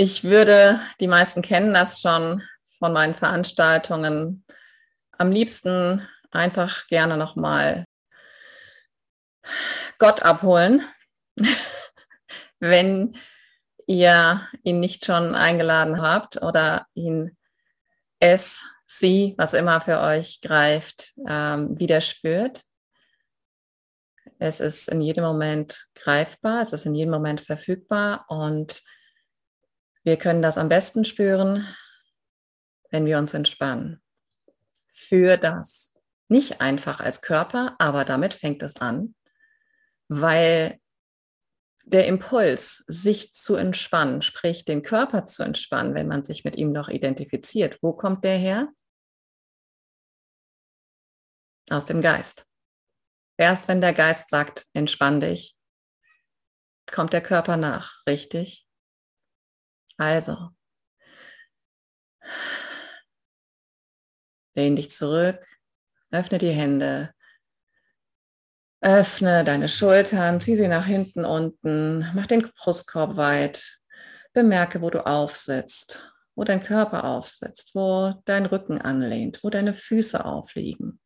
Ich würde, die meisten kennen das schon von meinen Veranstaltungen, am liebsten einfach gerne nochmal Gott abholen, wenn ihr ihn nicht schon eingeladen habt oder ihn, es, sie, was immer für euch greift, ähm, wieder spürt. Es ist in jedem Moment greifbar, es ist in jedem Moment verfügbar und wir können das am besten spüren, wenn wir uns entspannen. Für das. Nicht einfach als Körper, aber damit fängt es an, weil der Impuls, sich zu entspannen, sprich den Körper zu entspannen, wenn man sich mit ihm noch identifiziert, wo kommt der her? Aus dem Geist. Erst wenn der Geist sagt, entspann dich, kommt der Körper nach, richtig? Also, lehn dich zurück, öffne die Hände, öffne deine Schultern, zieh sie nach hinten unten, mach den Brustkorb weit, bemerke, wo du aufsitzt, wo dein Körper aufsitzt, wo dein Rücken anlehnt, wo deine Füße aufliegen.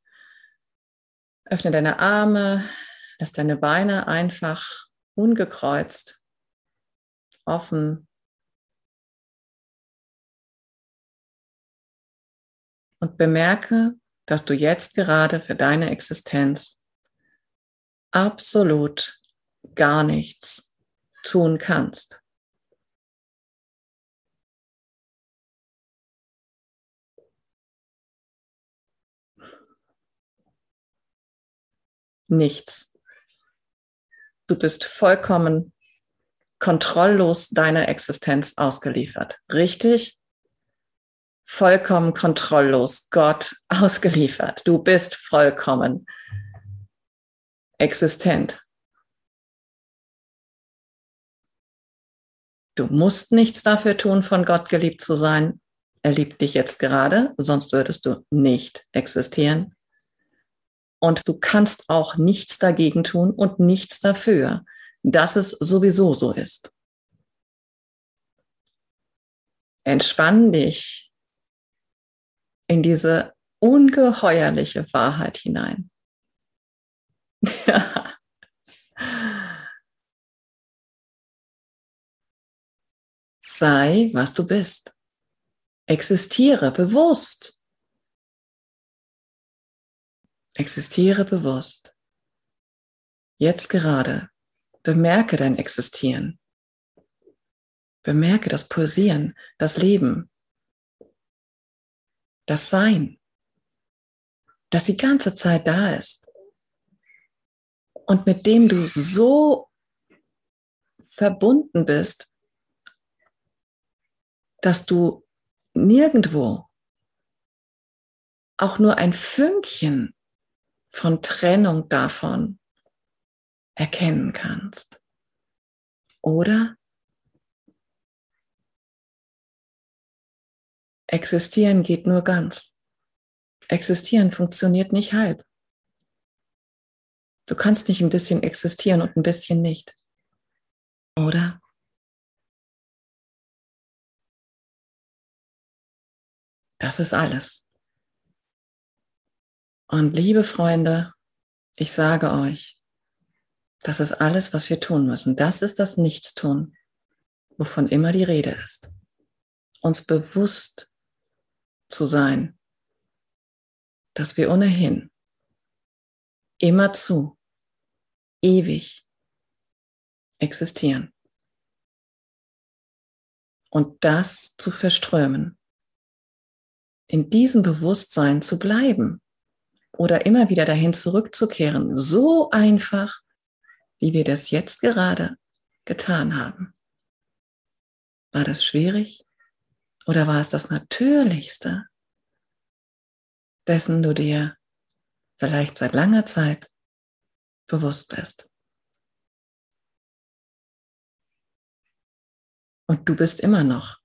Öffne deine Arme, lass deine Beine einfach ungekreuzt, offen und bemerke, dass du jetzt gerade für deine Existenz absolut gar nichts tun kannst. Nichts. Du bist vollkommen kontrolllos deiner Existenz ausgeliefert. Richtig? Vollkommen kontrolllos Gott ausgeliefert. Du bist vollkommen existent. Du musst nichts dafür tun, von Gott geliebt zu sein. Er liebt dich jetzt gerade, sonst würdest du nicht existieren. Und du kannst auch nichts dagegen tun und nichts dafür, dass es sowieso so ist. Entspann dich in diese ungeheuerliche Wahrheit hinein. Sei, was du bist. Existiere bewusst. Existiere bewusst. Jetzt gerade. Bemerke dein Existieren. Bemerke das Pulsieren, das Leben, das Sein, das die ganze Zeit da ist und mit dem du so verbunden bist, dass du nirgendwo auch nur ein Fünkchen von Trennung davon erkennen kannst. Oder Existieren geht nur ganz. Existieren funktioniert nicht halb. Du kannst nicht ein bisschen existieren und ein bisschen nicht. Oder? Das ist alles. Und liebe Freunde, ich sage euch, das ist alles, was wir tun müssen. Das ist das Nichtstun, wovon immer die Rede ist. Uns bewusst zu sein, dass wir ohnehin immerzu, ewig existieren. Und das zu verströmen, in diesem Bewusstsein zu bleiben oder immer wieder dahin zurückzukehren, so einfach, wie wir das jetzt gerade getan haben. War das schwierig? Oder war es das Natürlichste, dessen du dir vielleicht seit langer Zeit bewusst bist? Und du bist immer noch.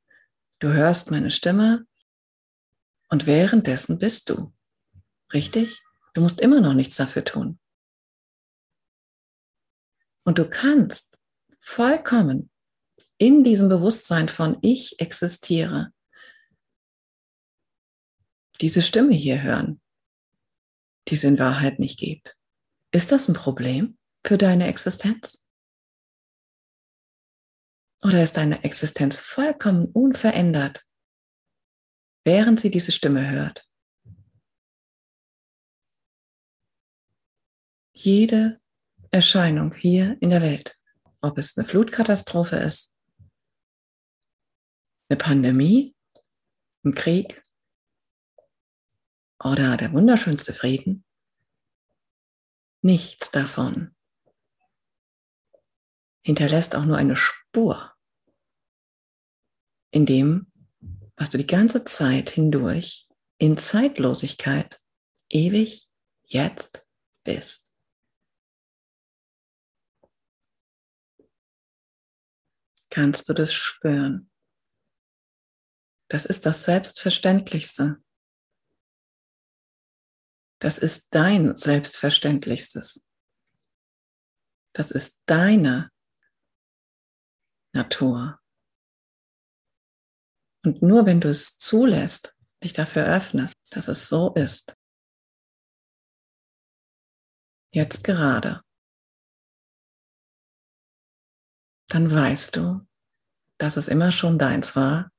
Du hörst meine Stimme und währenddessen bist du. Richtig? Du musst immer noch nichts dafür tun. Und du kannst vollkommen in diesem Bewusstsein von ich existiere, diese Stimme hier hören, die es in Wahrheit nicht gibt. Ist das ein Problem für deine Existenz? Oder ist deine Existenz vollkommen unverändert, während sie diese Stimme hört? Jede Erscheinung hier in der Welt, ob es eine Flutkatastrophe ist, eine Pandemie, ein Krieg oder der wunderschönste Frieden, nichts davon hinterlässt auch nur eine Spur in dem, was du die ganze Zeit hindurch in Zeitlosigkeit ewig jetzt bist. Kannst du das spüren? Das ist das Selbstverständlichste. Das ist dein Selbstverständlichstes. Das ist deine Natur. Und nur wenn du es zulässt, dich dafür öffnest, dass es so ist, jetzt gerade, dann weißt du, dass es immer schon deins war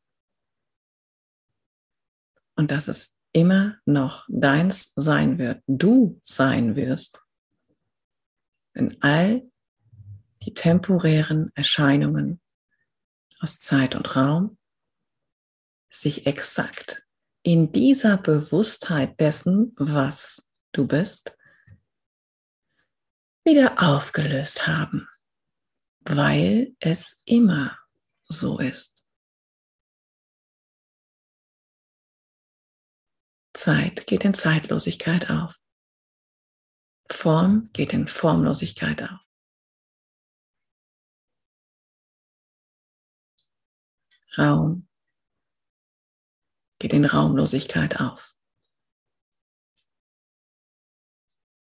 und dass es immer noch deins sein wird, du sein wirst. In all die temporären Erscheinungen aus Zeit und Raum sich exakt in dieser Bewusstheit dessen, was du bist, wieder aufgelöst haben, weil es immer so ist. Zeit geht in Zeitlosigkeit auf. Form geht in Formlosigkeit auf. Raum geht in Raumlosigkeit auf.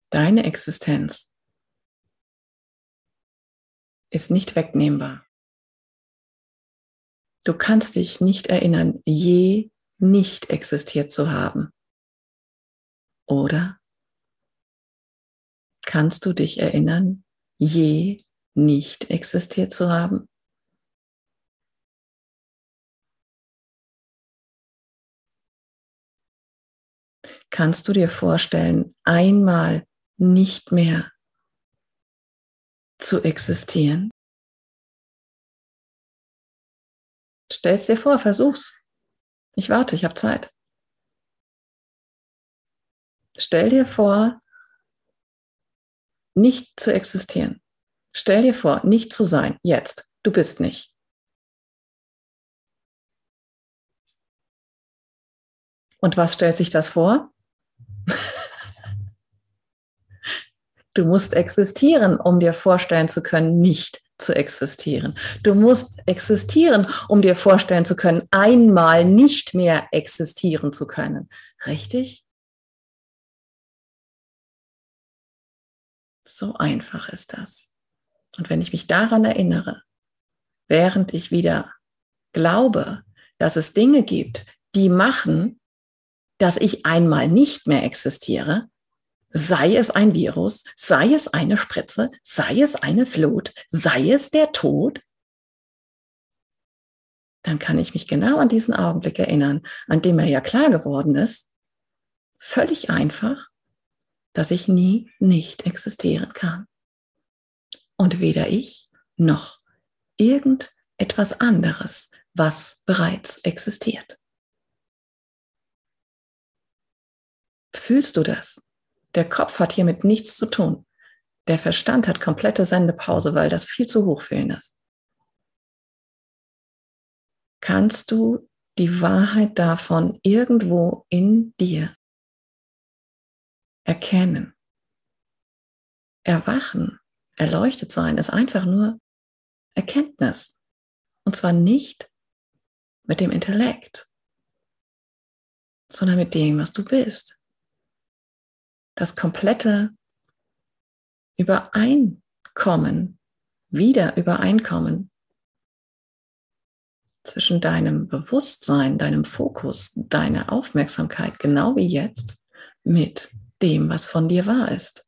Deine Existenz ist nicht wegnehmbar. Du kannst dich nicht erinnern, je nicht existiert zu haben. Oder kannst du dich erinnern, je nicht existiert zu haben? Kannst du dir vorstellen, einmal nicht mehr zu existieren? Stell es dir vor, versuch's. Ich warte, ich habe Zeit. Stell dir vor, nicht zu existieren. Stell dir vor, nicht zu sein, jetzt. Du bist nicht. Und was stellt sich das vor? du musst existieren, um dir vorstellen zu können, nicht zu existieren. Du musst existieren, um dir vorstellen zu können, einmal nicht mehr existieren zu können. Richtig? So einfach ist das. Und wenn ich mich daran erinnere, während ich wieder glaube, dass es Dinge gibt, die machen, dass ich einmal nicht mehr existiere, sei es ein Virus, sei es eine Spritze, sei es eine Flut, sei es der Tod, dann kann ich mich genau an diesen Augenblick erinnern, an dem mir ja klar geworden ist, völlig einfach, dass ich nie nicht existieren kann. Und weder ich noch irgendetwas anderes, was bereits existiert. Fühlst du das? Der Kopf hat hiermit nichts zu tun. Der Verstand hat komplette Sendepause, weil das viel zu hoch für ihn ist. Kannst du die Wahrheit davon irgendwo in dir erkennen? Erwachen, erleuchtet sein, ist einfach nur Erkenntnis. Und zwar nicht mit dem Intellekt, sondern mit dem, was du bist das komplette Übereinkommen, wieder Übereinkommen zwischen deinem Bewusstsein, deinem Fokus, deiner Aufmerksamkeit, genau wie jetzt, mit dem, was von dir wahr ist,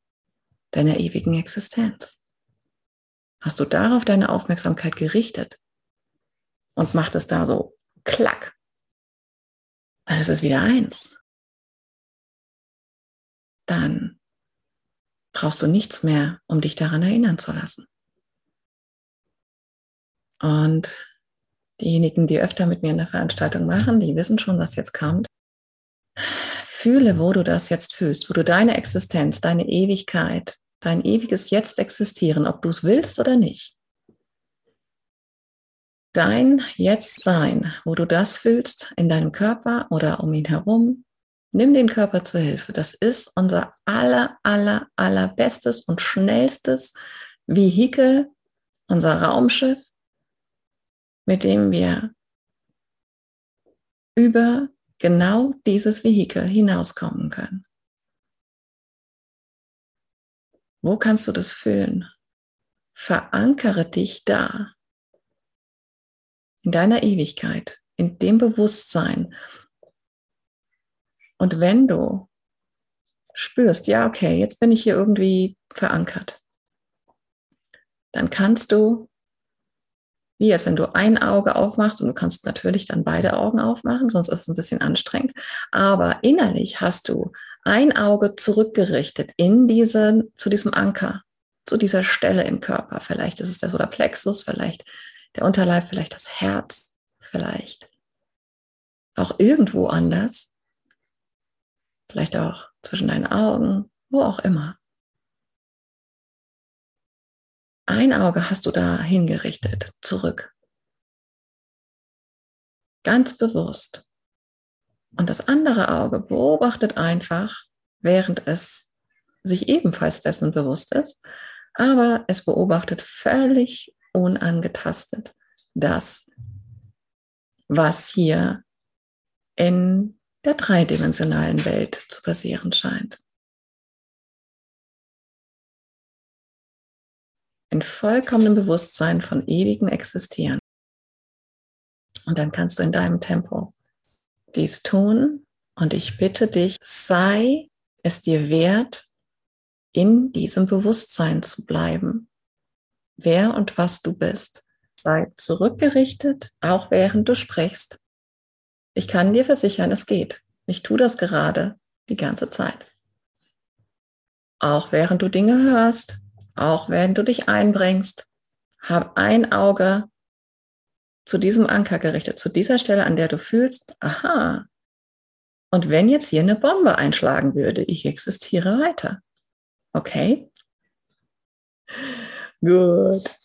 deiner ewigen Existenz. Hast du darauf deine Aufmerksamkeit gerichtet und macht es da so klack, dann ist wieder eins. Dann brauchst du nichts mehr, um dich daran erinnern zu lassen. Und diejenigen, die öfter mit mir in der Veranstaltung machen, die wissen schon, was jetzt kommt. Fühle, wo du das jetzt fühlst, wo du deine Existenz, deine Ewigkeit, dein ewiges Jetzt existieren, ob du es willst oder nicht. Dein Jetzt-Sein, wo du das fühlst, in deinem Körper oder um ihn herum, nimm den Körper zur Hilfe. Das ist unser aller, aller, allerbestes und schnellstes Vehikel, unser Raumschiff, mit dem wir über genau dieses Vehikel hinauskommen können. Wo kannst du das fühlen? Verankere dich da, in deiner Ewigkeit, in dem Bewusstsein. Und wenn du spürst, ja, okay, jetzt bin ich hier irgendwie verankert, dann kannst du wie als wenn du ein Auge aufmachst und du kannst natürlich dann beide Augen aufmachen, sonst ist es ein bisschen anstrengend. Aber innerlich hast du ein Auge zurückgerichtet in diese, zu diesem Anker, zu dieser Stelle im Körper. Vielleicht ist es der Solarplexus, vielleicht der Unterleib, vielleicht das Herz, vielleicht auch irgendwo anders. Vielleicht auch zwischen deinen Augen, wo auch immer. Ein Auge hast du da hingerichtet, zurück. Ganz bewusst. Und das andere Auge beobachtet einfach, während es sich ebenfalls dessen bewusst ist, aber es beobachtet völlig unangetastet das, was hier in der dreidimensionalen Welt zu passieren scheint. In vollkommenem Bewusstsein von ewigem Existieren. Und dann kannst du in deinem Tempo dies tun. Und ich bitte dich, sei es dir wert, in diesem Bewusstsein zu bleiben, wer und was du bist. Sei zurückgerichtet, auch während du sprichst. Ich kann dir versichern, es geht. Ich tue das gerade die ganze Zeit. Auch während du Dinge hörst, auch wenn du dich einbringst, hab ein Auge zu diesem Anker gerichtet, zu dieser Stelle, an der du fühlst, aha. Und wenn jetzt hier eine Bombe einschlagen würde, ich existiere weiter. Okay? Gut.